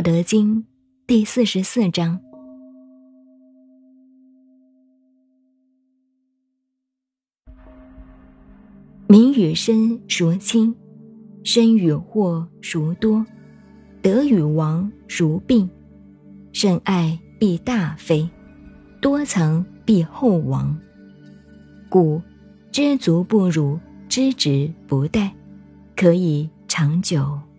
道德经第四十四章。民与身孰亲身与祸孰多得与亡孰病甚爱必大非多藏必厚亡。故知足不辱知止不殆可以长久。